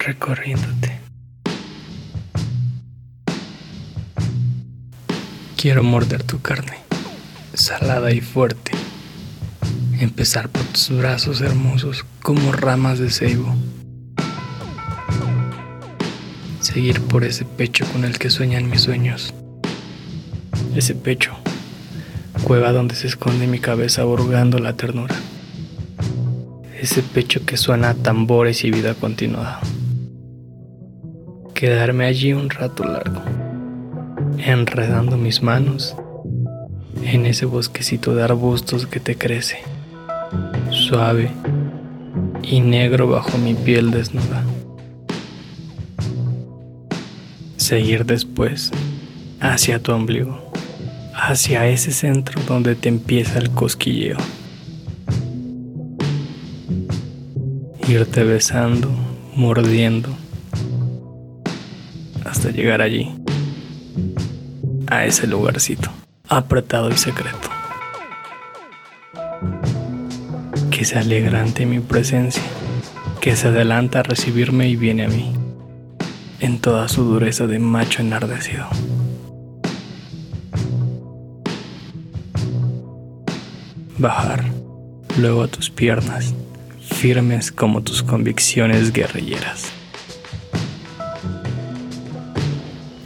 recorriéndote. Quiero morder tu carne, salada y fuerte. Empezar por tus brazos hermosos como ramas de ceibo. Seguir por ese pecho con el que sueñan mis sueños. Ese pecho, cueva donde se esconde mi cabeza burgando la ternura. Ese pecho que suena a tambores y vida continuada. Quedarme allí un rato largo enredando mis manos en ese bosquecito de arbustos que te crece, suave y negro bajo mi piel desnuda. Seguir después hacia tu ombligo, hacia ese centro donde te empieza el cosquilleo. Irte besando, mordiendo, hasta llegar allí a ese lugarcito, apretado y secreto. Que se alegra ante mi presencia, que se adelanta a recibirme y viene a mí, en toda su dureza de macho enardecido. Bajar luego a tus piernas, firmes como tus convicciones guerrilleras.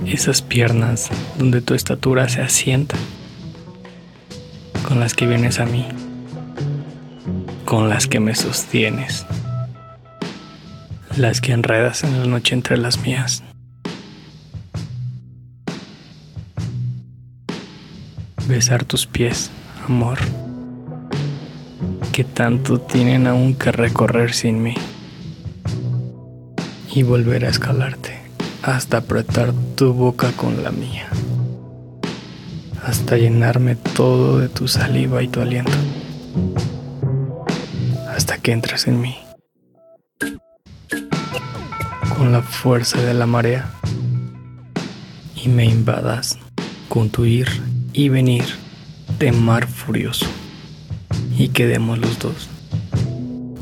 Esas piernas donde tu estatura se asienta, con las que vienes a mí, con las que me sostienes, las que enredas en la noche entre las mías. Besar tus pies, amor, que tanto tienen aún que recorrer sin mí, y volver a escalarte hasta apretar tu boca con la mía, hasta llenarme todo de tu saliva y tu aliento, hasta que entres en mí, con la fuerza de la marea, y me invadas con tu ir y venir de mar furioso, y quedemos los dos,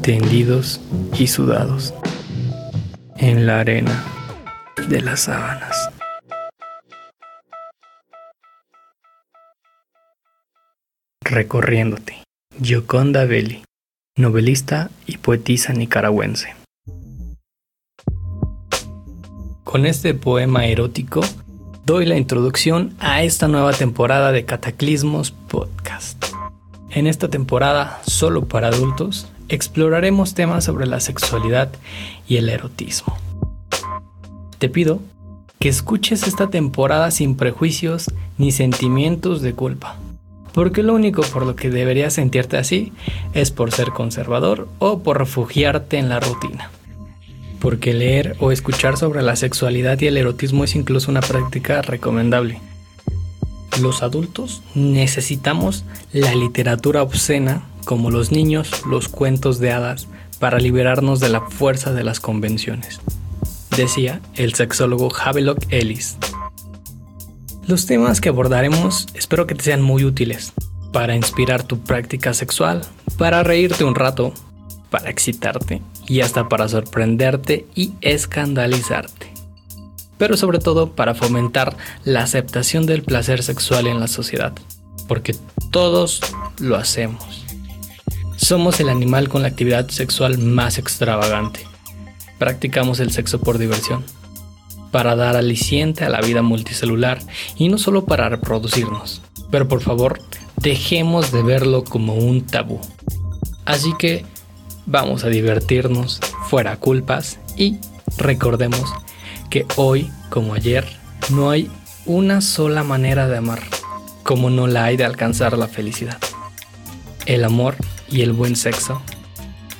tendidos y sudados, en la arena de las sábanas. Recorriéndote. Gioconda Belli, novelista y poetisa nicaragüense. Con este poema erótico doy la introducción a esta nueva temporada de Cataclismos Podcast. En esta temporada, solo para adultos, exploraremos temas sobre la sexualidad y el erotismo. Te pido que escuches esta temporada sin prejuicios ni sentimientos de culpa. Porque lo único por lo que deberías sentirte así es por ser conservador o por refugiarte en la rutina. Porque leer o escuchar sobre la sexualidad y el erotismo es incluso una práctica recomendable. Los adultos necesitamos la literatura obscena como los niños los cuentos de hadas para liberarnos de la fuerza de las convenciones decía el sexólogo Havelock Ellis. Los temas que abordaremos espero que te sean muy útiles para inspirar tu práctica sexual, para reírte un rato, para excitarte y hasta para sorprenderte y escandalizarte. Pero sobre todo para fomentar la aceptación del placer sexual en la sociedad, porque todos lo hacemos. Somos el animal con la actividad sexual más extravagante practicamos el sexo por diversión, para dar aliciente a la vida multicelular y no solo para reproducirnos. Pero por favor, dejemos de verlo como un tabú. Así que vamos a divertirnos, fuera culpas y recordemos que hoy, como ayer, no hay una sola manera de amar, como no la hay de alcanzar la felicidad. El amor y el buen sexo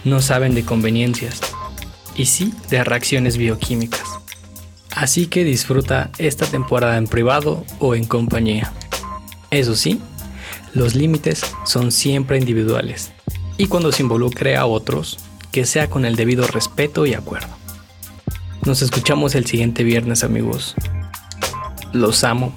no saben de conveniencias, y sí de reacciones bioquímicas. Así que disfruta esta temporada en privado o en compañía. Eso sí, los límites son siempre individuales y cuando se involucre a otros, que sea con el debido respeto y acuerdo. Nos escuchamos el siguiente viernes amigos. Los amo